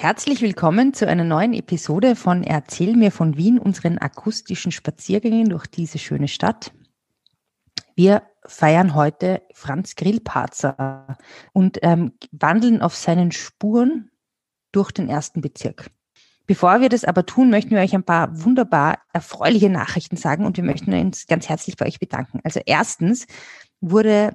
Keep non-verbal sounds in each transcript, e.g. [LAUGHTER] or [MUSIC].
Herzlich willkommen zu einer neuen Episode von Erzähl mir von Wien, unseren akustischen Spaziergängen durch diese schöne Stadt. Wir feiern heute Franz Grillparzer und ähm, wandeln auf seinen Spuren durch den ersten Bezirk. Bevor wir das aber tun, möchten wir euch ein paar wunderbar erfreuliche Nachrichten sagen und wir möchten uns ganz herzlich bei euch bedanken. Also erstens wurde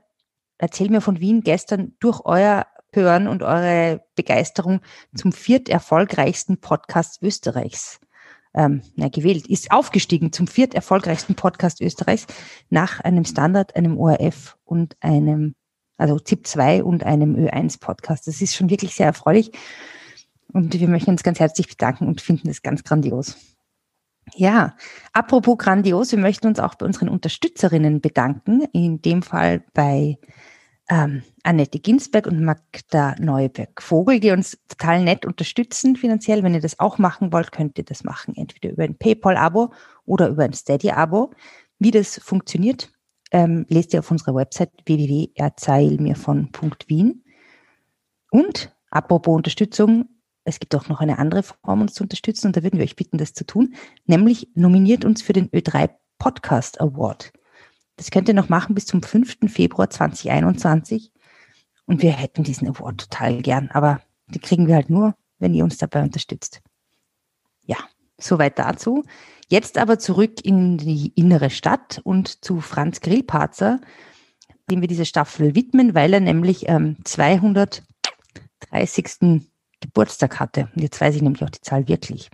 Erzähl mir von Wien gestern durch euer Hören und eure Begeisterung zum viert erfolgreichsten Podcast Österreichs ähm, na, gewählt, ist aufgestiegen zum viert erfolgreichsten Podcast Österreichs nach einem Standard, einem ORF und einem, also ZIP 2 und einem Ö1 Podcast. Das ist schon wirklich sehr erfreulich. Und wir möchten uns ganz herzlich bedanken und finden es ganz grandios. Ja, apropos grandios, wir möchten uns auch bei unseren Unterstützerinnen bedanken, in dem Fall bei ähm, Annette Ginsberg und Magda Neuberg-Vogel, die uns total nett unterstützen finanziell. Wenn ihr das auch machen wollt, könnt ihr das machen, entweder über ein PayPal-Abo oder über ein Steady-Abo. Wie das funktioniert, ähm, lest ihr auf unserer Website www.erzählmirvon.wien. Und apropos Unterstützung, es gibt auch noch eine andere Form, uns zu unterstützen, und da würden wir euch bitten, das zu tun, nämlich nominiert uns für den Ö3 Podcast Award. Das könnt ihr noch machen bis zum 5. Februar 2021. Und wir hätten diesen Award total gern, aber die kriegen wir halt nur, wenn ihr uns dabei unterstützt. Ja, soweit dazu. Jetzt aber zurück in die innere Stadt und zu Franz Grillparzer, dem wir diese Staffel widmen, weil er nämlich ähm, 230. Geburtstag hatte. Und jetzt weiß ich nämlich auch die Zahl wirklich.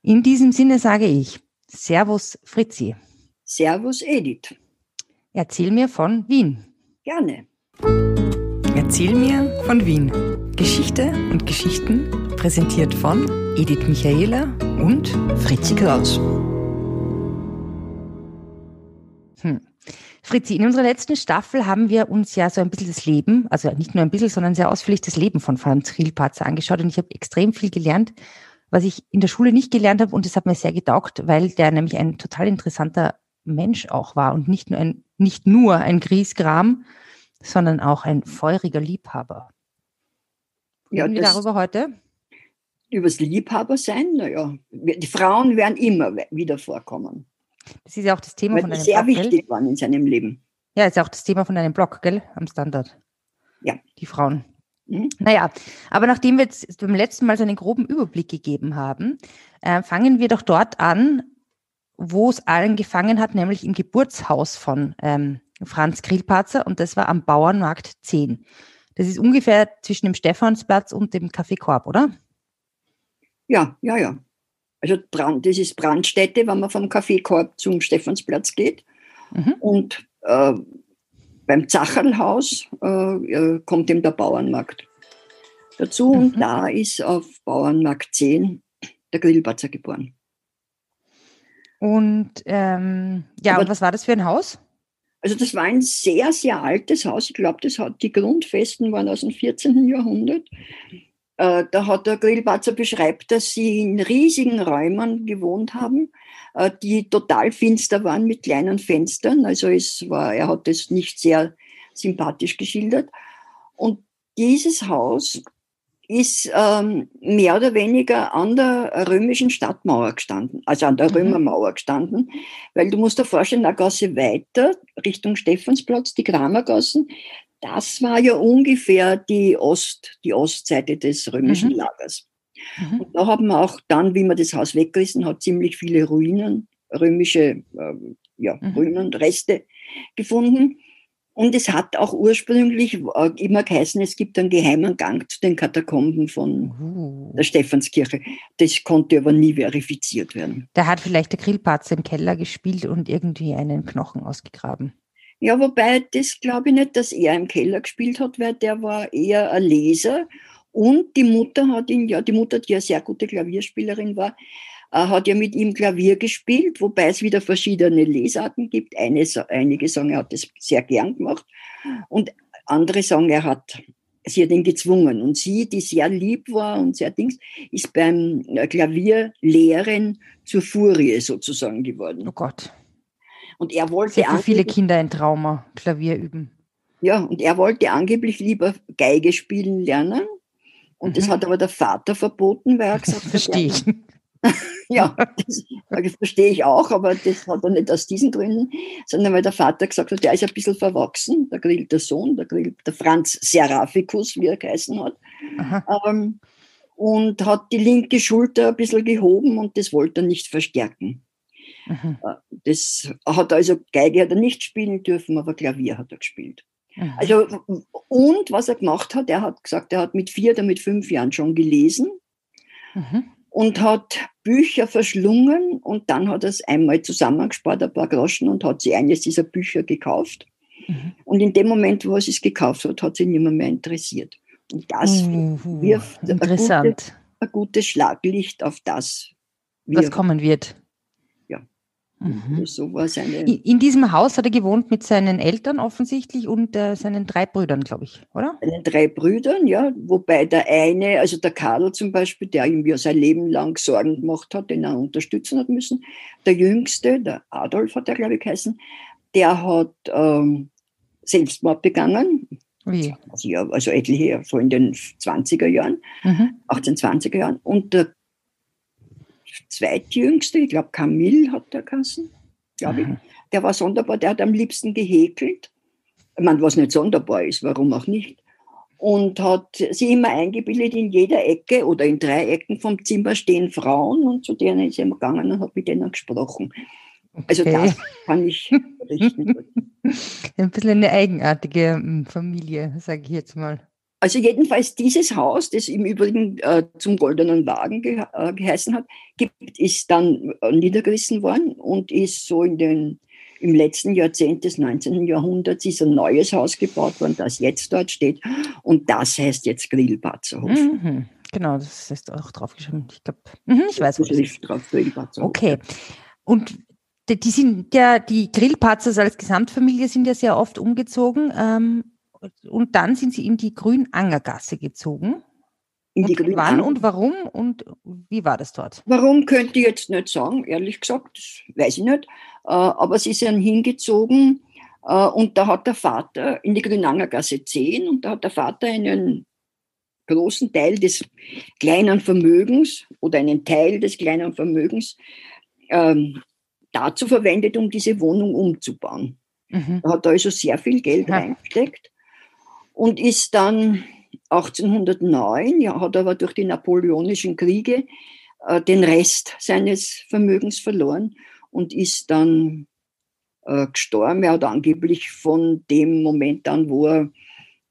In diesem Sinne sage ich Servus Fritzi. Servus Edith. Erzähl mir von Wien. Gerne. Erzähl mir von Wien. Geschichte und Geschichten präsentiert von Edith Michaela und Fritzi Kraus. Hm. Fritzi, in unserer letzten Staffel haben wir uns ja so ein bisschen das Leben, also nicht nur ein bisschen, sondern sehr ausführlich das Leben von Franz Rielpatzer angeschaut und ich habe extrem viel gelernt, was ich in der Schule nicht gelernt habe und das hat mir sehr getaugt, weil der nämlich ein total interessanter Mensch auch war und nicht nur ein, nicht nur ein Griesgram, sondern auch ein feuriger Liebhaber. Ja, Reden wir darüber heute? Übers Liebhaber sein, naja, die Frauen werden immer wieder vorkommen. Das ist ja auch das Thema Weil von einem sehr Blog, wichtig gell? waren in seinem Leben. Ja, ist ja auch das Thema von einem Blog, gell? Am Standard. Ja. Die Frauen. Mhm. Naja, aber nachdem wir jetzt beim letzten Mal so einen groben Überblick gegeben haben, äh, fangen wir doch dort an, wo es allen gefangen hat, nämlich im Geburtshaus von ähm, Franz Grillparzer und das war am Bauernmarkt 10. Das ist ungefähr zwischen dem Stephansplatz und dem Café Korb, oder? Ja, ja, ja. Also Brand, das ist Brandstätte, wenn man vom Café Korb zum Stephansplatz geht. Mhm. Und äh, beim Zacherlhaus äh, äh, kommt eben der Bauernmarkt dazu. Und Mhm. da ist auf Bauernmarkt 10 der Grillparzer geboren. Und ähm, ja, Aber- und was war das für ein Haus? Also das war ein sehr, sehr altes Haus. Ich glaube, das hat die Grundfesten waren aus dem 14. Jahrhundert. Äh, da hat der Grillparzer beschreibt, dass sie in riesigen Räumen gewohnt haben, äh, die total finster waren mit kleinen Fenstern. Also es war, er hat das nicht sehr sympathisch geschildert. Und dieses Haus ist ähm, mehr oder weniger an der römischen Stadtmauer gestanden, also an der Mhm. Römermauer gestanden, weil du musst dir vorstellen, eine Gasse weiter Richtung Stephansplatz, die Kramergassen, das war ja ungefähr die Ost, die Ostseite des römischen Mhm. Lagers. Mhm. Und da haben wir auch dann, wie man das Haus weggerissen hat, ziemlich viele Ruinen, römische ähm, ja, Mhm. Ruinen, Reste gefunden. Und es hat auch ursprünglich äh, immer geheißen, es gibt einen geheimen Gang zu den Katakomben von Uh. der Stephanskirche. Das konnte aber nie verifiziert werden. Da hat vielleicht der Grillparzer im Keller gespielt und irgendwie einen Knochen ausgegraben. Ja, wobei das glaube ich nicht, dass er im Keller gespielt hat, weil der war eher ein Leser. Und die Mutter hat ihn, ja, die Mutter, die ja sehr gute Klavierspielerin war, hat ja mit ihm Klavier gespielt, wobei es wieder verschiedene Lesarten gibt. Eine, einige sagen, er hat das sehr gern gemacht. Und andere sagen, er hat, sie hat ihn gezwungen. Und sie, die sehr lieb war und sehr dings, ist beim äh, Klavierlehren zur Furie sozusagen geworden. Oh Gott. Und er wollte Sehr für viele Kinder ein Trauma, Klavier üben. Ja, und er wollte angeblich lieber Geige spielen lernen. Und mhm. das hat aber der Vater verboten, weil er gesagt hat, [LAUGHS] verstehe ich. [LAUGHS] ja, das verstehe ich auch, aber das hat er nicht aus diesen Gründen, sondern weil der Vater gesagt hat, der ist ein bisschen verwachsen, der grillt der Sohn, der grillt der Franz Seraphicus, wie er geheißen hat. Ähm, und hat die linke Schulter ein bisschen gehoben und das wollte er nicht verstärken. Mhm. Das hat also Geige hat er nicht spielen dürfen, aber Klavier hat er gespielt. Mhm. Also, und was er gemacht hat, er hat gesagt, er hat mit vier oder mit fünf Jahren schon gelesen mhm. Und hat Bücher verschlungen und dann hat er es einmal zusammengespart, ein paar Groschen und hat sich eines dieser Bücher gekauft. Mhm. Und in dem Moment, wo er es gekauft hat, hat sich niemand mehr interessiert. Und das uh, wirft ein, gute, ein gutes Schlaglicht auf das, was kommen wird. Mhm. So seine in diesem Haus hat er gewohnt mit seinen Eltern offensichtlich und äh, seinen drei Brüdern, glaube ich, oder? Seinen drei Brüdern, ja. Wobei der eine, also der Karl zum Beispiel, der ihm ja sein Leben lang Sorgen gemacht hat, den er unterstützen hat müssen. Der Jüngste, der Adolf hat er, glaube ich, geheißen, der hat ähm, Selbstmord begangen. Wie? Also, ja, also etliche, so in den 20er Jahren, mhm. 1820er Jahren. Und der zweitjüngste, ich glaube Camille hat der Kassen, glaube ich. Der war sonderbar, der hat am liebsten gehäkelt. Ich meine, was nicht sonderbar ist, warum auch nicht. Und hat sie immer eingebildet, in jeder Ecke oder in drei Ecken vom Zimmer stehen Frauen und zu denen ist er immer gegangen und hat mit denen gesprochen. Also okay. Also das kann ich [LAUGHS] berichten. Ein bisschen eine eigenartige hm, Familie, sage ich jetzt mal. Also jedenfalls dieses Haus, das im Übrigen äh, zum Goldenen Wagen ge äh, geheißen hat, gibt, ist dann äh, niedergerissen worden und ist so in den, im letzten Jahrzehnt des 19. Jahrhunderts ist ein neues Haus gebaut worden, das jetzt dort steht. Und das heißt jetzt Grillbatzerhof. Mhm. Genau, das ist auch draufgeschrieben. Ich glaube, mhm, ich weiß, das ist. Drauf, Grillbatzerhof. Okay. Und die sind ja, die Grillpatzers als Gesamtfamilie sind ja sehr oft umgezogen. Ähm, und dann sind Sie in die Grünangergasse gezogen. In die und wann und warum und wie war das dort? Warum könnte ich jetzt nicht sagen, ehrlich gesagt, das weiß ich nicht. Äh, aber sie sind hingezogen äh, und da hat der Vater in die Grünangergasse 10 und da hat der Vater einen großen Teil des kleinen Vermögens oder einen Teil des kleinen Vermögens ähm, dazu verwendet, um diese Wohnung umzubauen. Mhm. Da hat er also sehr viel Geld ja. reingesteckt und ist dann 1809, ja, hat aber durch die napoleonischen Kriege äh, den Rest seines Vermögens verloren und ist dann äh, gestorben. Er hat angeblich von dem Moment an, wo er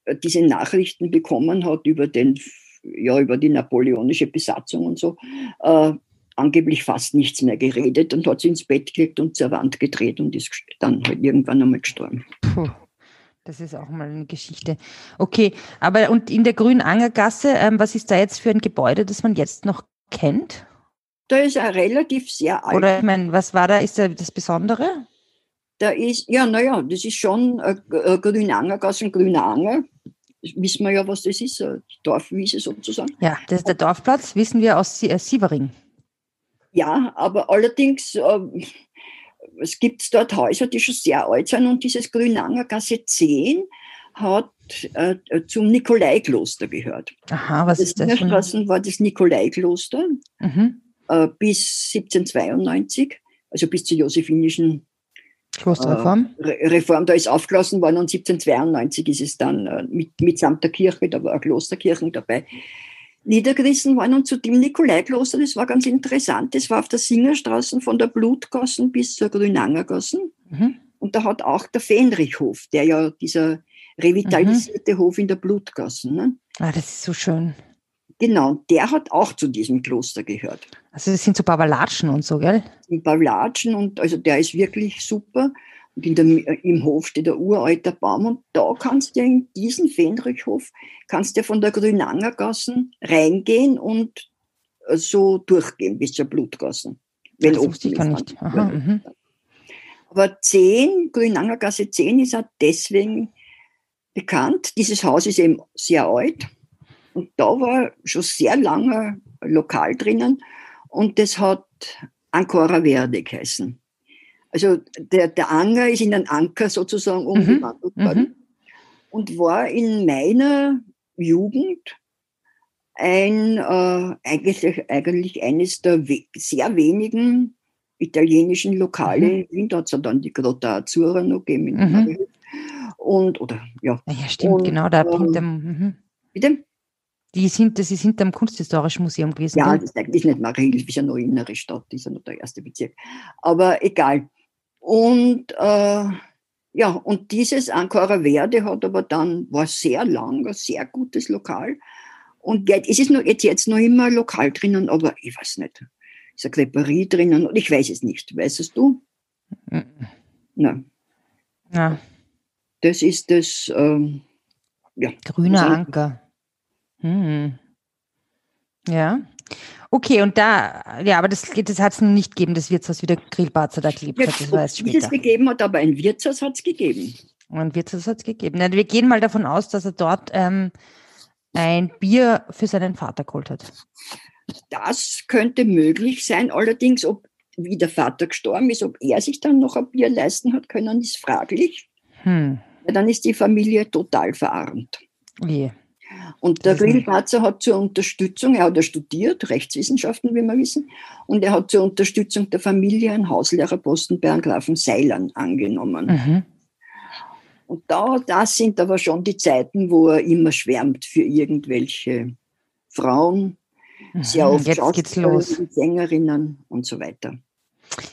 äh, diese Nachrichten bekommen hat über, den, ja, über die napoleonische Besatzung und so, äh, angeblich fast nichts mehr geredet und hat sich ins Bett gelegt und zur Wand gedreht und ist dann halt irgendwann einmal gestorben. Puh. Das ist auch mal eine Geschichte. Okay, aber und in der Grünangergasse, ähm, was ist da jetzt für ein Gebäude, das man jetzt noch kennt? Da ist ein relativ sehr alt. Oder ich meine, was war da, ist da das Besondere? Da ist, ja, naja, das ist schon eine Grünangergasse, ein grüner Anger. wissen wir ja, was das ist, eine Dorfwiese sozusagen. Ja, das ist der Dorfplatz, wissen wir aus äh, Sievering. Ja, aber allerdings, äh, es gibt dort Häuser, die schon sehr alt sind und dieses Grünanger Gasse 10 hat äh, zum Nikolaikloster gehört. Aha, was das ist das? In der Straße war das Nikolaikloster mhm. äh, bis 1792, also bis zur josephinischen Klosterreform. Äh, Reform, da ist aufgelassen worden und 1792 ist es dann äh, mit, mitsamt der Kirche, da war eine Klosterkirche dabei, niedergerissen worden und zu dem Nikolaikloster, das war ganz interessant, das war auf der Singerstraße von der Blutgassen bis zur Grünangergassen. Mhm. Und da hat auch der Fähnrichhof, der ja dieser revitalisierte mhm. Hof in der Blutgassen. Ne? Ah, das ist so schön. Genau, der hat auch zu diesem Kloster gehört. Also das sind so Babalatschen und so, gell? Babalatschen und also der ist wirklich super. Und der, im Hof steht ein uralter Baum und da kannst du in diesen Fenrichhof, kannst du von der Grünangergassen reingehen und äh, so durchgehen bis zur Blutgassen. Wenn das wusste ich gar nicht. Aha, mhm. Aber 10, Grünangergasse 10 ist auch deswegen bekannt. Dieses Haus ist eben sehr alt und da war schon sehr lange Lokal drinnen und das hat Ancora Verde geheißen. Also der, der Anger ist in einen Anker sozusagen mhm. umgewandelt worden mhm. und war in meiner Jugend ein, äh, eigentlich, eigentlich eines der we sehr wenigen italienischen Lokale mhm. in Wien. Da hat es dann die Grotta Azzurra noch gegeben. Mhm. Und, oder, ja. Ja, stimmt, und, genau, da ähm, hinterm, mhm. Bitte? Die sind, das ist hinter dem Kunsthistorischen Museum gewesen. Ja, das ist eigentlich nicht Marienhilf, ist ja noch innere Stadt, ist ja noch der erste Bezirk. Aber egal. Und äh, ja, und dieses Ancora Verde hat aber dann, war sehr lang, ein sehr gutes Lokal. Und jetzt, es ist noch, jetzt, jetzt noch immer ein Lokal drinnen, aber ich weiß nicht. Ist eine Creperie drinnen und ich weiß es nicht. Weißt es du? Nein. Ja. Das ist das, ähm, ja. Grüner Anker. Hm. Ja. Okay, und da, ja, aber das, das hat es nicht gegeben, das Wirtshaus wie der Grillbarzer da gelebt hat. Das war erst später. es gegeben hat, aber ein Wirtshaus hat es gegeben. ein Wirtshaus hat es gegeben. Na, wir gehen mal davon aus, dass er dort ähm, ein Bier für seinen Vater geholt hat. Das könnte möglich sein. Allerdings, ob wie der Vater gestorben ist, ob er sich dann noch ein Bier leisten hat können, ist fraglich. Hm. Ja, dann ist die Familie total verarmt. Wie? Und der Grillparzer hat zur Unterstützung, er hat ja studiert, Rechtswissenschaften, wie wir wissen, und er hat zur Unterstützung der Familie einen Hauslehrerposten bei Grafen Seilern angenommen. Mhm. Und da, das sind aber schon die Zeiten, wo er immer schwärmt für irgendwelche Frauen, mhm. sehr oft Schauspielerinnen, Sängerinnen und so weiter.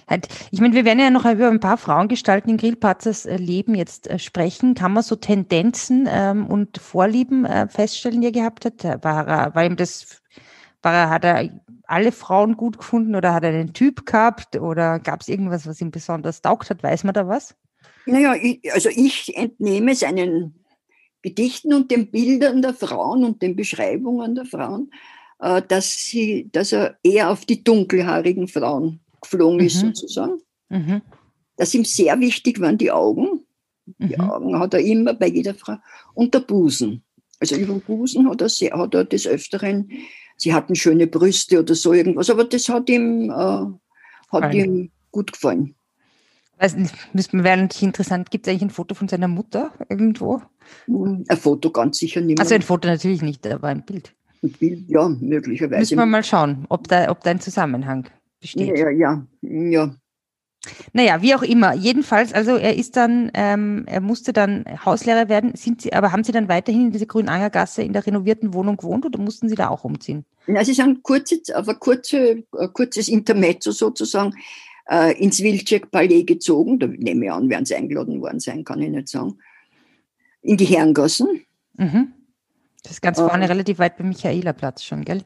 Halt, ich meine, wir werden ja noch über ein paar Frauengestalten in Grillpatzers äh, Leben jetzt äh, sprechen. Kann man so Tendenzen ähm, und Vorlieben äh, feststellen, die er gehabt hat? War, er, war ihm das, war er, hat er alle Frauen gut gefunden oder hat er einen Typ gehabt oder gab es irgendwas, was ihm besonders taugt hat? Weiß man da was? Naja, ich, also ich entnehme seinen Gedichten und den Bildern der Frauen und den Beschreibungen der Frauen, dass, sie, dass er eher auf die dunkelhaarigen Frauen geflogen mhm. ist sozusagen. Mhm. Das ihm sehr wichtig waren die Augen. Die mhm. Augen hat er immer bei jeder Frau. Und der Busen. Also über den Busen hat er, sehr, hat er des Öfteren, sie hatten schöne Brüste oder so irgendwas, aber das hat ihm, äh, hat ihm gut gefallen. Weiß nicht, wäre natürlich interessant, gibt es eigentlich ein Foto von seiner Mutter irgendwo? Ein Foto ganz sicher nicht mehr. Also ein Foto natürlich nicht, aber ein Bild. Ein Bild, ja, möglicherweise. Müssen wir mal schauen, ob da, ob da ein Zusammenhang besteht. Ja, ja, ja. Naja, wie auch immer. Jedenfalls, also er ist dann, ähm, er musste dann Hauslehrer werden. Sind Sie, aber haben Sie dann weiterhin in dieser Grünangergasse in der renovierten Wohnung gewohnt oder mussten Sie da auch umziehen? Ja, Sie sind kurze, ein kurze, kurzes Intermezzo sozusagen äh, ins Wilczek-Palais gezogen. Da nehme ich an, werden Sie eingeladen worden sein, kann ich nicht sagen. In die Herrengassen. Mhm. Das ist ganz vorne äh, relativ weit beim Michaelerplatz schon, gell?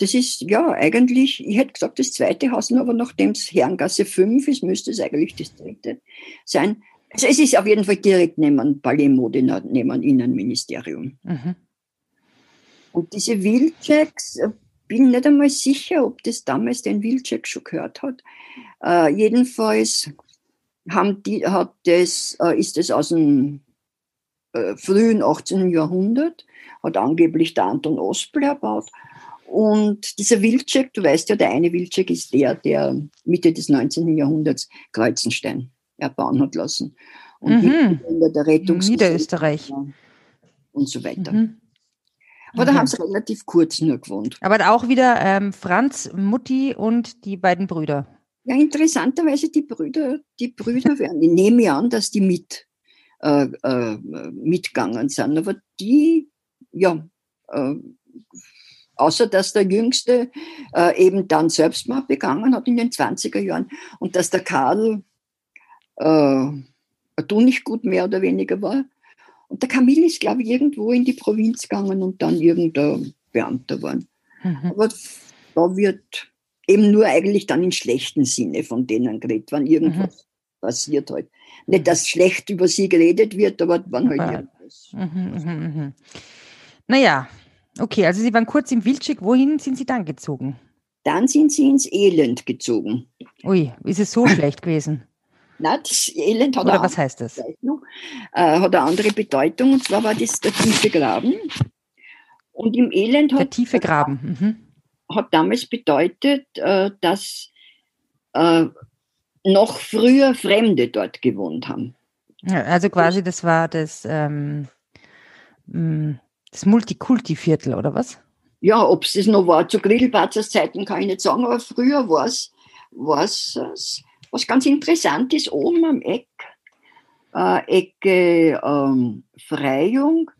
Das ist ja eigentlich, ich hätte gesagt, das zweite Haus, aber nachdem es Herrengasse 5 ist, müsste es eigentlich das dritte sein. Also es ist auf jeden Fall direkt neben Palais Modena, neben Innenministerium. Mhm. Und diese Wheelchecks, äh, bin nicht einmal sicher, ob das damals den Wheelcheck schon gehört hat. Äh, jedenfalls haben die, hat das, äh, ist es aus dem äh, frühen 18. Jahrhundert, hat angeblich der Anton Ospel erbaut und dieser Wilczek, du weißt ja, der eine Wilczek ist der, der Mitte des 19. Jahrhunderts Kreuzenstein erbauen hat lassen. Und mhm. der Rettungs Niederösterreich. Und so weiter. Mhm. Aber da haben sie relativ kurz nur gewohnt. Aber auch wieder ähm, Franz, Mutti und die beiden Brüder. Ja, interessanterweise die Brüder, die Brüder werden, ich nehme an, dass die mit, äh, äh, mitgegangen sind, aber die, ja, äh, Außer dass der Jüngste äh, eben dann Selbstmord begangen hat in den 20er Jahren und dass der Karl äh, du nicht gut mehr oder weniger war. Und der Camille ist, glaube ich, irgendwo in die Provinz gegangen und dann irgendein Beamter geworden. Mhm. Aber da wird eben nur eigentlich dann in schlechten Sinne von denen geredet, wenn irgendwas mhm. passiert halt. Nicht, dass schlecht über sie geredet wird, aber wann halt ja. irgendwas. Mhm, mhm, mhm. Naja, Okay, also Sie waren kurz im Wilczek. Wohin sind Sie dann gezogen? Dann sind Sie ins Elend gezogen. Ui, ist es so [LAUGHS] schlecht gewesen? Na, das Elend hat Oder was heißt das? Äh, hat eine andere Bedeutung. Und zwar war das der tiefe Graben. Und im Elend hat. Der tiefe Graben. Mhm. Hat damals bedeutet, äh, dass äh, noch früher Fremde dort gewohnt haben. Ja, also quasi, das war das. Ähm, mm, das Multikulti-Viertel, oder was? ja, ob es das noch war zu Grillbatzers Zeiten, kann ich nicht sagen, aber früher war es was, was ganz interessant ist, oben am Eck, äh, Ecke ähm, Freiung,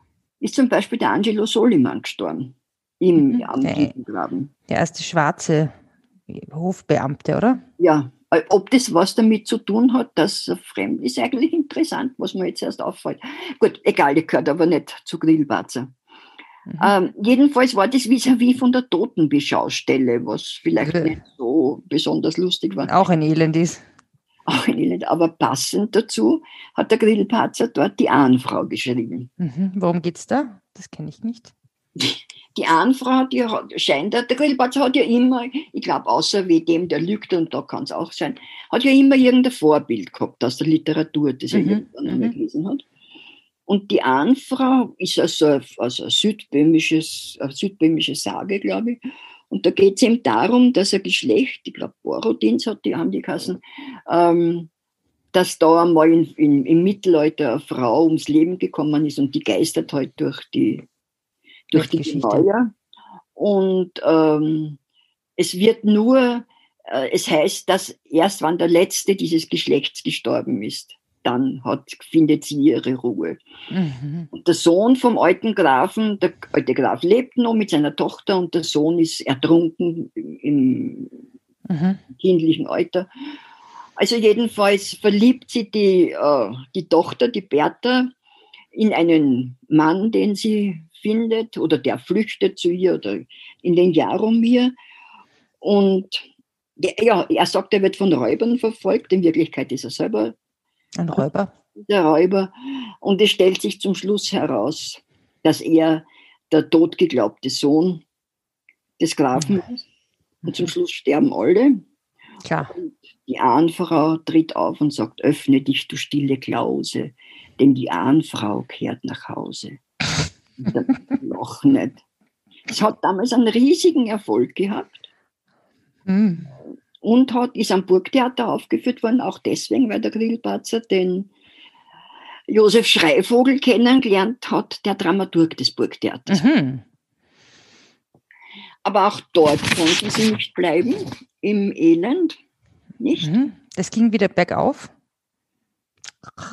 ist zum Beispiel der Angelo Soliman gestorben im mhm. am der, der erste schwarze Hofbeamte, oder? Ja, äh, ob das was damit zu tun hat, dass er fremd ist, eigentlich interessant, was mir jetzt erst auffällt. Gut, egal, der gehört aber nicht zu Grillbatzer. Mhm. Ähm, jedenfalls war das vis-à-vis -vis von der Totenbeschaustelle, was vielleicht also, nicht so besonders lustig war. Auch ein Elend ist. Auch ein Elend, aber passend dazu hat der Grillparzer dort die Ahnfrau geschrieben. Mhm. Worum es da? Das kenne ich nicht. [LAUGHS] Die Ahnfrau, die hat, scheint, der Grillparzer hat ja immer, ich glaube, außer wie dem, der lügt, und da kann es auch sein, hat ja immer irgendein Vorbild gehabt aus der Literatur, das er mhm. irgendwann einmal mhm. gelesen hat. Und die Ahnfrau ist also, also ein südböhmisches, eine südböhmische Sage, glaube ich. Und da geht es eben darum, dass ein Geschlecht, ich glaube Borodins hat die, haben die Kassen, ähm, dass da einmal in, in, im Mittelalter eine Frau ums Leben gekommen ist und die geistert halt durch die, durch die Gemäuer. Und ähm, es wird nur, äh, es heißt, dass erst wann der Letzte dieses Geschlechts gestorben ist, dann hat, findet sie ihre Ruhe. Mhm. Und der Sohn vom alten Grafen, der alte Graf lebt noch mit seiner Tochter und der Sohn ist ertrunken im mhm. kindlichen Alter. Also jedenfalls verliebt sie die, äh, die Tochter, die Bertha, in einen Mann, den sie findet oder der flüchtet zu ihr oder in den Jaromir. Und ja, er sagt, er wird von Räubern verfolgt. In Wirklichkeit ist er selber ein Räuber. Der Räuber. Und es stellt sich zum Schluss heraus, dass er der totgeglaubte Sohn des Grafen mhm. ist. Und zum Schluss sterben alle. Klar. Und die Ahnfrau tritt auf und sagt, öffne dich, du stille Klause, denn die Ahnfrau kehrt nach Hause. [LAUGHS] noch nicht. Es hat damals einen riesigen Erfolg gehabt. Mhm und hat, ist am Burgtheater aufgeführt worden, auch deswegen, weil der Grillparzer den Josef Schreivogel kennengelernt hat, der Dramaturg des Burgtheaters. Mhm. Aber auch dort konnten sie nicht bleiben, im Elend, nicht? Mhm. Das ging wieder bergauf?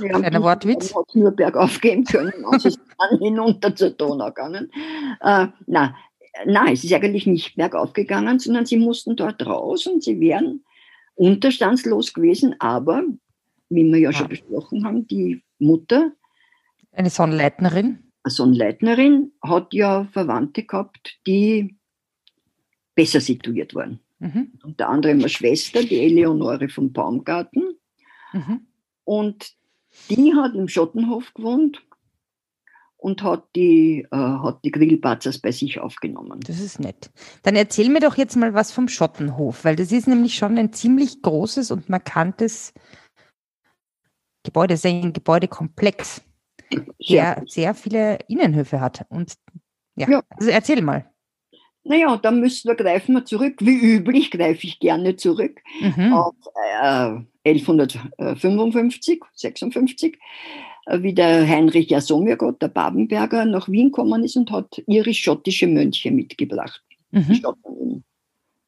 Ja, Kleiner Wortwitz. hat nur bergauf gehen können, [LAUGHS] also ist dann hinunter zur Donau gegangen. Äh, na, nein, es ist eigentlich nicht bergauf gegangen, sondern sie mussten dort raus und sie wären unterstandslos gewesen, aber, wie wir ja, ja. schon besprochen haben, die Mutter. Eine Sonnleitnerin. Eine Sonnleitnerin hat ja Verwandte gehabt, die besser situiert waren. Mhm. Unter anderem eine Schwester, die Eleonore von Baumgarten. Mhm. Und die hat im Schottenhof gewohnt und hat die, äh, hat die Grillbatzers bei sich aufgenommen. Das ist nett. Dann erzähl mir doch jetzt mal was vom Schottenhof, weil das ist nämlich schon ein ziemlich großes und markantes Gebäude, sehr ein Gebäudekomplex, sehr, der sehr viele Innenhöfe hat. Und ja, ja. also erzähl mal. Naja, da müssen wir greifen wir zurück. Wie üblich greife ich gerne zurück mhm. auf äh, 1155, 56 wie der Heinrich Jasomirgott, der Babenberger, nach Wien gekommen ist und hat irisch-schottische Mönche mitgebracht. Mhm.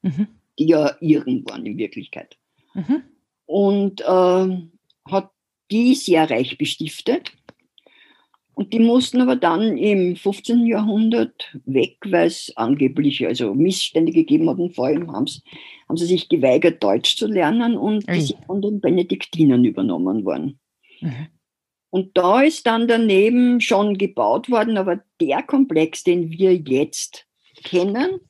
Mhm. Die ja Iren waren in Wirklichkeit. Mhm. Und äh, hat die sehr reich bestiftet. Und die mussten aber dann im 15. Jahrhundert weg, weil es angeblich also Missstände gegeben hat. Und vor allem haben sie sich geweigert, Deutsch zu lernen und die sind von den Benediktinern übernommen worden. Mhm. Und da ist dann daneben schon gebaut worden, aber der Komplex, den wir jetzt kennen,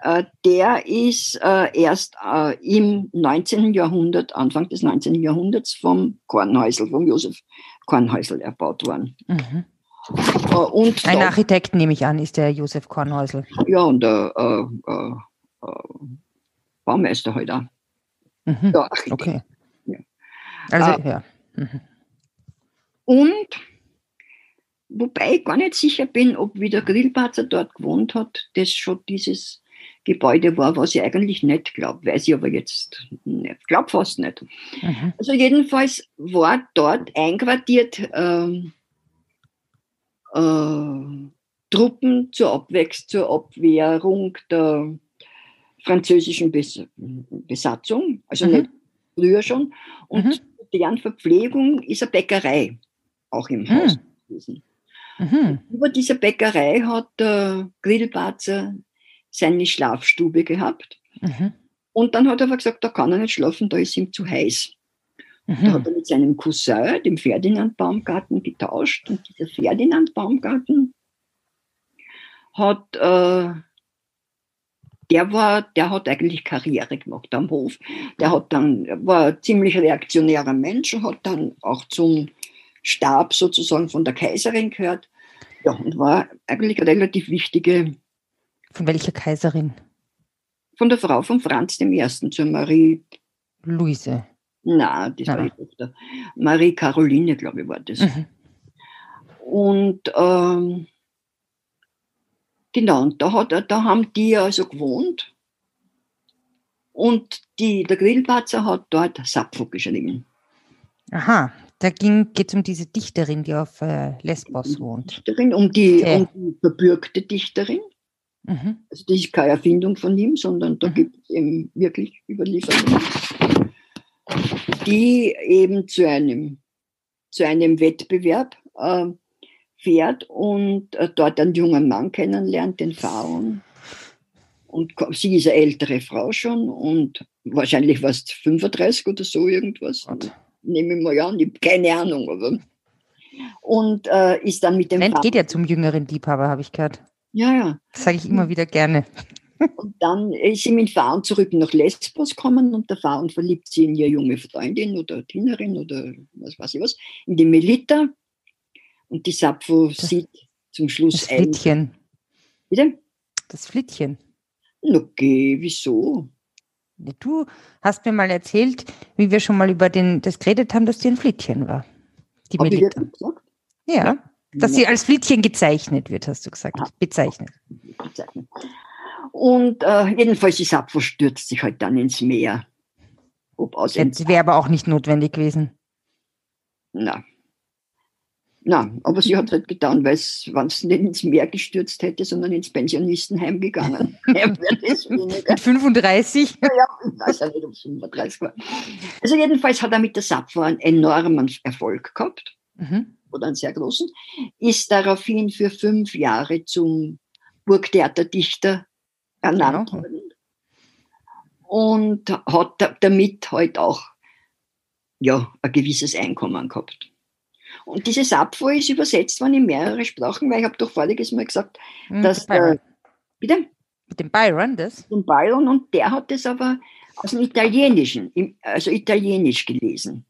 äh, der ist äh, erst äh, im 19. Jahrhundert, Anfang des 19. Jahrhunderts vom Kornhäusl, vom Josef Kornhäusl erbaut worden. Mhm. Äh, und Ein da, Architekt, nehme ich an, ist der Josef Kornhäusl. Ja, und der äh, äh, Baumeister halt auch. Mhm. Ja, okay. Ja. Also, ja. Mhm. Und wobei ich gar nicht sicher bin, ob wie der Grillparzer dort gewohnt hat, das schon dieses Gebäude war, was ich eigentlich nicht glaube, weiß ich aber jetzt nicht, glaube fast nicht. Mhm. Also jedenfalls war dort einquartiert ähm, äh, Truppen zur, Abwechs zur Abwehrung der französischen Bes Besatzung, also mhm. nicht früher schon. Und mhm. deren Verpflegung ist eine Bäckerei auch im mhm. Haus gewesen. Mhm. Über dieser Bäckerei hat der Grillparzer seine Schlafstube gehabt. Mhm. Und dann hat er aber gesagt, da kann er nicht schlafen, da ist ihm zu heiß. Mhm. Da hat er mit seinem Cousin, dem Ferdinand Baumgarten, getauscht. Und dieser Ferdinand Baumgarten hat, äh, der war, der hat eigentlich Karriere gemacht am Hof. Der hat dann, war ein ziemlich reaktionärer Mensch und hat dann auch zum Stab sozusagen von der Kaiserin gehört. Ja, und war eigentlich eine relativ wichtige. Von welcher Kaiserin? Von der Frau von Franz I. zur Marie. Luise. Na, das Nein. war die Tochter. Marie Caroline, glaube ich, war das. Mhm. Und ähm, genau, und da, hat, da haben die also gewohnt. Und die, der Grillparzer hat dort Sappho geschrieben. Aha, da geht es um diese Dichterin, die auf äh, Lesbos wohnt. Dichterin, um die, um die verbürgte Dichterin. Mhm. Also das ist keine Erfindung von ihm, sondern da mhm. gibt es eben wirklich Überlieferungen, die eben zu einem, zu einem Wettbewerb äh, fährt und äh, dort einen jungen Mann kennenlernt, den Pharaon. Und sie ist eine ältere Frau schon und wahrscheinlich was 35 oder so irgendwas. Gott nehme ich mal an, ich habe keine Ahnung. Aber. Und äh, ist dann mit dem. Nein, geht ja zum jüngeren Liebhaber, habe ich gehört. Ja, ja. Das sage ich immer wieder gerne. [LAUGHS] Und dann ist sie mit Fahren zurück nach Lesbos gekommen und der Fahren verliebt sie in ihre junge Freundin oder Dienerin oder was weiß ich was, in die Melita. Und die Sappho das, sieht zum Schluss das Flittchen. Ein. Bitte? Das Flittchen. Okay, wieso? Du hast mir mal erzählt, wie wir schon mal über den, das geredet haben, dass die ein Flittchen war. Die Melita. Ja, ja, dass sie als Flittchen gezeichnet wird, hast du gesagt. Ah, bezeichnet. Und äh, jedenfalls ist stürzt sich halt dann ins Meer. Ob aus das wäre aber auch nicht notwendig gewesen. Na, na, aber sie hat halt getan, weil wenn sie nicht ins Meer gestürzt hätte, sondern ins Pensionistenheim gegangen [LAUGHS] Mit 35? Ja, ich weiß ja nicht, ob es 35 war. Also jedenfalls hat er mit der Sapphire einen enormen Erfolg gehabt, mhm. oder einen sehr großen, ist daraufhin für fünf Jahre zum Burgtheaterdichter ernannt genau. worden und hat damit halt auch ja, ein gewisses Einkommen gehabt. Und dieses Sappho ist übersetzt worden in mehrere Sprachen, weil ich habe doch voriges Mal gesagt, mhm, dass der, bitte? Mit dem Byron, das? Mit dem Byron und der hat es aber aus dem Italienischen, also Italienisch gelesen.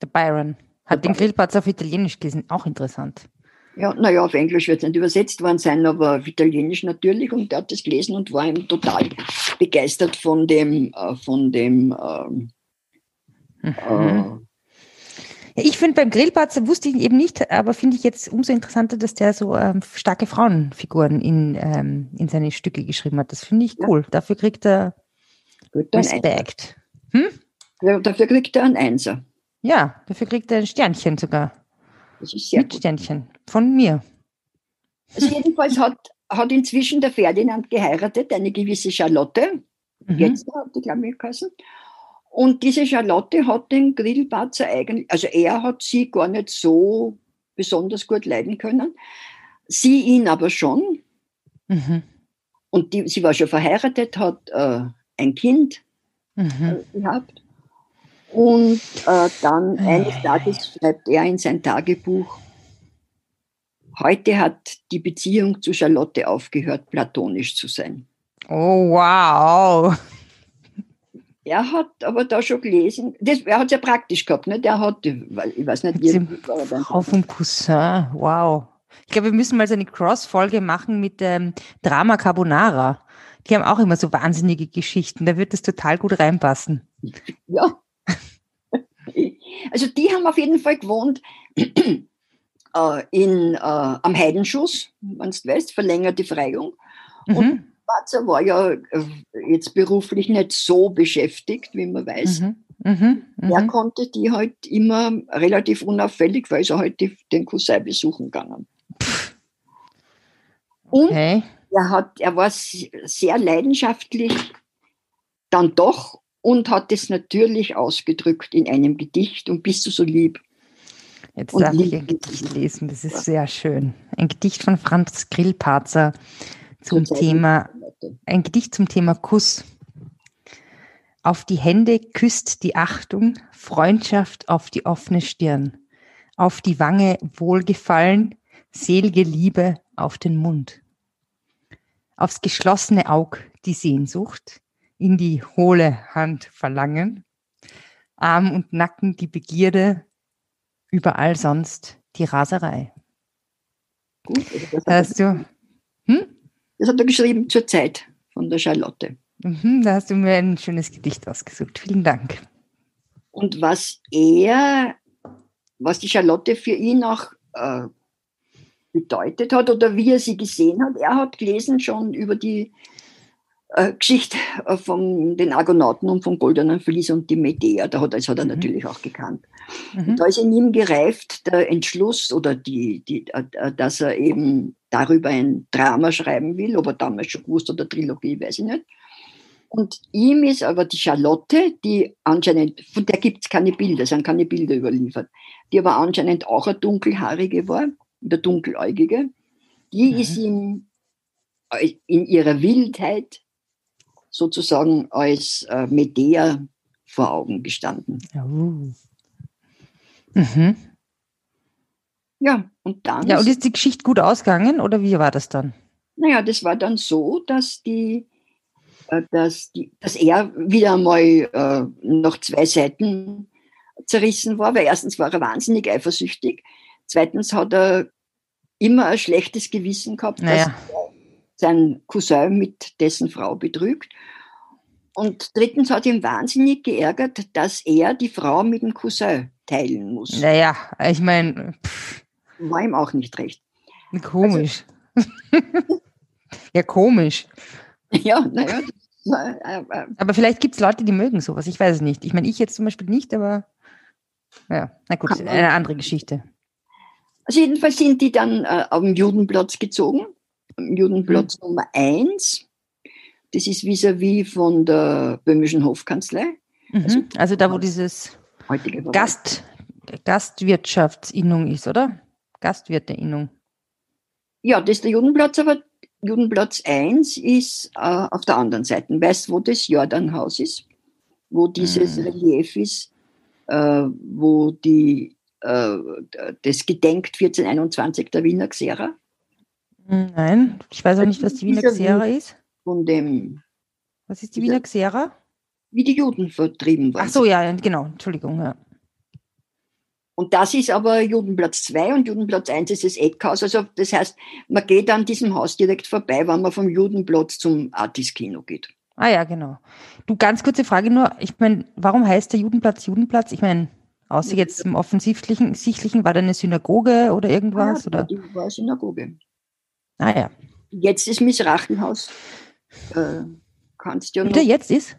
Der Byron hat der den Grillplatz auf Italienisch gelesen, auch interessant. Ja, naja, auf Englisch wird es nicht übersetzt worden sein, aber auf Italienisch natürlich und der hat das gelesen und war ihm total begeistert von dem, äh, von dem ähm, mhm. Ich finde beim Grillparzer wusste ich eben nicht, aber finde ich jetzt umso interessanter, dass der so ähm, starke Frauenfiguren in, ähm, in seine Stücke geschrieben hat. Das finde ich cool. Ja. Dafür kriegt er Respekt. Hm? Ja, dafür kriegt er ein Einser. Ja, dafür kriegt er ein Sternchen sogar. Das ist sehr Mit gut. Sternchen. Von mir. Also jedenfalls hat, hat inzwischen der Ferdinand geheiratet, eine gewisse Charlotte. Mhm. Jetzt hat die, glaube ich, geheißen. Und diese Charlotte hat den Grillparzer eigentlich, also er hat sie gar nicht so besonders gut leiden können. Sie ihn aber schon. Mhm. Und die, sie war schon verheiratet, hat äh, ein Kind mhm. äh, gehabt. Und äh, dann eines Tages schreibt er in sein Tagebuch, heute hat die Beziehung zu Charlotte aufgehört, platonisch zu sein. Oh, wow. Er hat aber da schon gelesen, das, er hat es ja praktisch gehabt, ne? der hat, ich weiß nicht, wie Frau vom Cousin, wow. Ich glaube, wir müssen mal so eine Cross-Folge machen mit ähm, Drama Carbonara. Die haben auch immer so wahnsinnige Geschichten, da wird das total gut reinpassen. Ja. [LAUGHS] Also die haben auf jeden Fall gewohnt äh, in, äh, am Heidenschuss, wenn du weißt, verlängerte Freiung. Und mhm. Schwarzer war ja äh, jetzt beruflich nicht so beschäftigt, wie man weiß. Mhm. Mhm. Mhm. Er konnte die halt immer relativ unauffällig, weil er halt die, den Cousin besuchen gegangen. Und okay. er, hat, er war sehr leidenschaftlich dann doch und hat es natürlich ausgedrückt in einem Gedicht und bist du so lieb. Jetzt darf ich ein Gedicht lesen, das ist sehr schön. Ein Gedicht von Franz Grillparzer zum Thema, ein Gedicht zum Thema Kuss. Auf die Hände küsst die Achtung, Freundschaft auf die offene Stirn, auf die Wange Wohlgefallen, selge Liebe auf den Mund. Aufs geschlossene Aug die Sehnsucht, in die hohle Hand Verlangen, Arm und Nacken die Begierde, überall sonst die Raserei. Gut, also das, hast du, hm? Das hat er geschrieben zur Zeit von der Charlotte. Mhm, da hast du mir ein schönes Gedicht ausgesucht. Vielen Dank. Und was er, was die Charlotte für ihn auch äh, bedeutet hat oder wie er sie gesehen hat, er hat gelesen schon über die äh, Geschichte äh, von den Argonauten und vom Goldenen Vlies und die Medea. Da hat, das hat er mhm. natürlich auch gekannt. Mhm. Da ist in ihm gereift der Entschluss oder die, die, äh, dass er eben darüber ein Drama schreiben will, ob er damals schon gewusst oder Trilogie, weiß ich nicht. Und ihm ist aber die Charlotte, die anscheinend, von der gibt es keine Bilder, sind keine Bilder überliefert, die aber anscheinend auch eine dunkelhaarige war, der dunkeläugige, die mhm. ist ihm in ihrer Wildheit sozusagen als äh, Medea vor Augen gestanden. Oh. Mhm. Ja, und dann. Ja, und ist die Geschichte gut ausgegangen oder wie war das dann? Naja, das war dann so, dass die, äh, dass, die, dass er wieder einmal äh, noch zwei Seiten zerrissen war, weil erstens war er wahnsinnig eifersüchtig, zweitens hat er immer ein schlechtes Gewissen gehabt, naja. dass sein Cousin mit dessen Frau betrügt. Und drittens hat ihn wahnsinnig geärgert, dass er die Frau mit dem Cousin teilen muss. Naja, ich meine. War ihm auch nicht recht. Komisch. Also, [LAUGHS] ja, komisch. Ja, naja. Äh, äh, aber vielleicht gibt es Leute, die mögen sowas. Ich weiß es nicht. Ich meine, ich jetzt zum Beispiel nicht, aber ja, na gut, eine andere Geschichte. Also jedenfalls sind die dann äh, auf den Judenplatz gezogen. Judenplatz mhm. Nummer 1. Das ist vis-à-vis -vis von der böhmischen Hofkanzlei. Mhm. Also, also, da, wo dieses Gast, Gastwirtschaftsinnung ist, oder? Gastwirteinnung. Ja, das ist der Judenplatz, aber Judenplatz 1 ist äh, auf der anderen Seite. Weißt du, wo das Jordanhaus ist? Wo dieses mhm. Relief ist, äh, wo die, äh, das gedenkt 1421 der Wiener Xera? Nein, ich weiß auch nicht, was die Wiener Xera ist. Von dem. Was ist die Wiener Xera? Wie die Juden vertrieben waren. Ach so, ja, genau, Entschuldigung. Ja. Und das ist aber Judenplatz 2 und Judenplatz 1 ist das Eckhaus. Also das heißt, man geht an diesem Haus direkt vorbei, wenn man vom Judenplatz zum Artis-Kino geht. Ah ja, genau. Du, ganz kurze Frage nur. Ich meine, warum heißt der Judenplatz Judenplatz? Ich meine, außer jetzt im offensichtlichen, sichtlichen, war da eine Synagoge oder irgendwas? Ja, oder? die war Synagoge. Ah ja. Jetzt ist Missrachenhaus. Äh, kannst ja Wieder jetzt ist?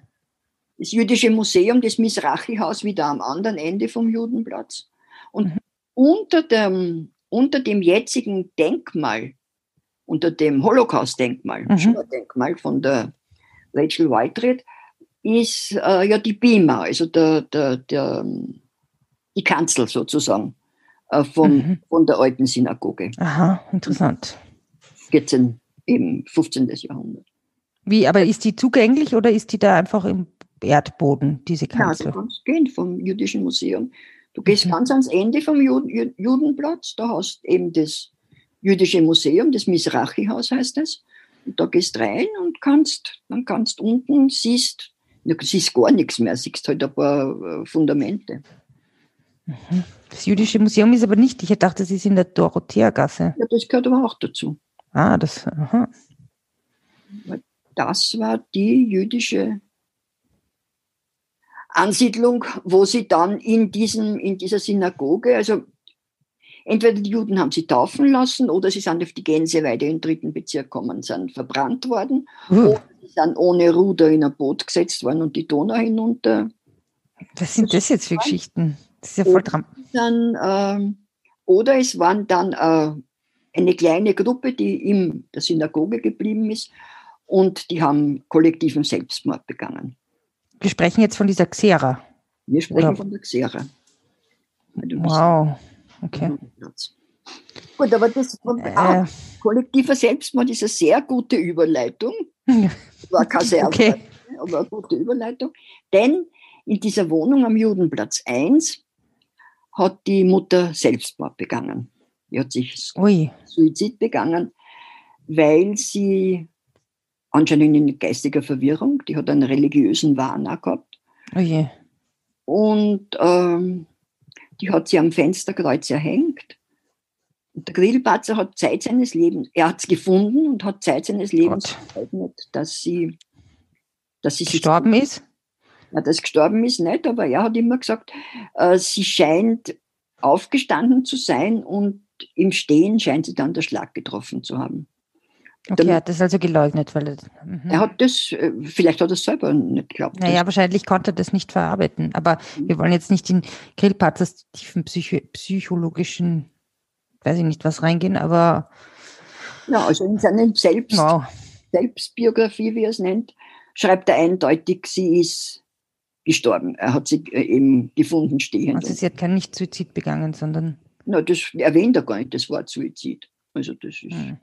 Das jüdische Museum, das Missrachihaus, wieder am anderen Ende vom Judenplatz. Und mhm. unter, dem, unter dem jetzigen Denkmal, unter dem Holocaust-Denkmal, mhm. Denkmal von der Rachel Whitered, ist äh, ja die Bima, also der, der, der, die Kanzel sozusagen äh, von, mhm. von der alten Synagoge. Aha, interessant. 14, eben 15. Jahrhundert. Wie, aber ist die zugänglich oder ist die da einfach im Erdboden, diese Kanzel? Ja, du kannst gehen vom Jüdischen Museum. Du gehst mhm. ganz ans Ende vom Juden, Judenplatz, da hast eben das Jüdische Museum, das Mizrachi-Haus heißt es. Und da gehst rein und kannst, dann kannst unten, siehst, du siehst gar nichts mehr, siehst halt ein paar äh, Fundamente. Mhm. Das Jüdische Museum ist aber nicht, ich dachte, es ist in der Dorothea-Gasse. Ja, das gehört aber auch dazu. Ah, das, aha. Das war die jüdische Ansiedlung, wo sie dann in, diesem, in dieser Synagoge, also entweder die Juden haben sie taufen lassen oder sie sind auf die Gänseweide im dritten Bezirk gekommen, sind verbrannt worden mhm. oder sie sind ohne Ruder in ein Boot gesetzt worden und die Donau hinunter. Was sind das jetzt für Geschichten? Das ist ja voll dran. Dann, äh, oder es waren dann äh, eine kleine Gruppe, die in der Synagoge geblieben ist und die haben kollektiven Selbstmord begangen. Wir sprechen jetzt von dieser Xera. Wir sprechen Oder? von der Xera. Wow, okay. Gut, aber das äh, kollektiver Selbstmord ist eine sehr gute Überleitung. [LAUGHS] War keine sehr okay. aber eine gute Überleitung. Denn in dieser Wohnung am Judenplatz 1 hat die Mutter Selbstmord begangen. Die hat sich Ui. Suizid begangen, weil sie anscheinend in geistiger Verwirrung, die hat einen religiösen Wahn auch gehabt. Oje. Und ähm, die hat sie am Fensterkreuz erhängt. Und der Grillparzer hat Zeit seines Lebens, er hat es gefunden und hat Zeit seines Lebens geeignet, dass sie, dass sie gestorben ist. Ja, das gestorben ist nicht, aber er hat immer gesagt, äh, sie scheint aufgestanden zu sein und im Stehen scheint sie dann der Schlag getroffen zu haben. Okay, er hat das also geleugnet, weil er, mhm. er hat das, äh, vielleicht hat er es selber nicht geglaubt. Naja, wahrscheinlich konnte er das nicht verarbeiten. Aber mhm. wir wollen jetzt nicht in Grillparzers tiefen Psycho psychologischen, weiß ich nicht was reingehen, aber. Ja, also in seiner Selbst, wow. Selbstbiografie, wie er es nennt, schreibt er eindeutig, sie ist gestorben. Er hat sie äh, eben gefunden stehen. Also sie hat keinen nicht Suizid begangen, sondern. Na, das erwähnt er gar nicht, das Wort Suizid. Also das ist. Hm.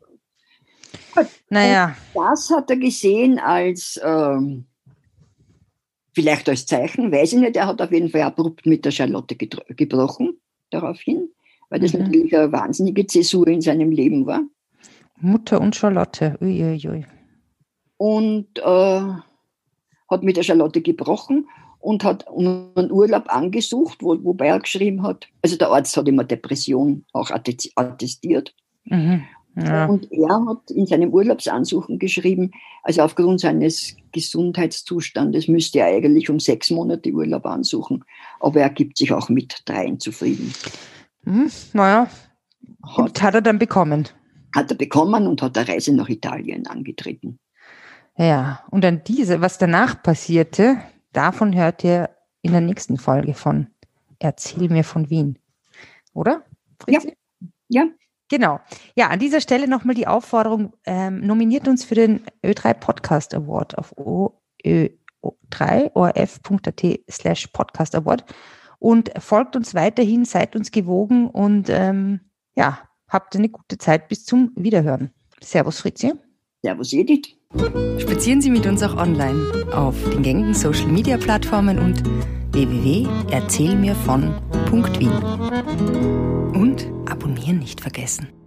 Naja. Und das hat er gesehen als ähm, vielleicht als Zeichen, weiß ich nicht. Er hat auf jeden Fall abrupt mit der Charlotte gebrochen daraufhin, weil das mhm. natürlich eine wahnsinnige Zäsur in seinem Leben war. Mutter und Charlotte, uiuiui. Ui, ui. Und äh, hat mit der Charlotte gebrochen und hat einen Urlaub angesucht, wo, wobei er geschrieben hat, also der Arzt hat immer Depression auch attestiert. Mhm. Ja. Und er hat in seinem Urlaubsansuchen geschrieben, also aufgrund seines Gesundheitszustandes müsste er eigentlich um sechs Monate Urlaub ansuchen. Aber er gibt sich auch mit dreien zufrieden. Hm, naja, hat, hat er dann bekommen. Hat er bekommen und hat eine Reise nach Italien angetreten. Ja, und an diese, was danach passierte, davon hört ihr in der nächsten Folge von Erzähl mir von Wien. Oder? Fritzi? Ja. ja. Genau. Ja, an dieser Stelle nochmal die Aufforderung, ähm, nominiert uns für den Ö3 Podcast Award auf o3orf.at slash Podcast Award und folgt uns weiterhin, seid uns gewogen und ähm, ja, habt eine gute Zeit bis zum Wiederhören. Servus Fritzi. Servus Edith. Spazieren Sie mit uns auch online auf den gängigen Social Media Plattformen und www.erzählmirvon.wien. Und abonnieren nicht vergessen.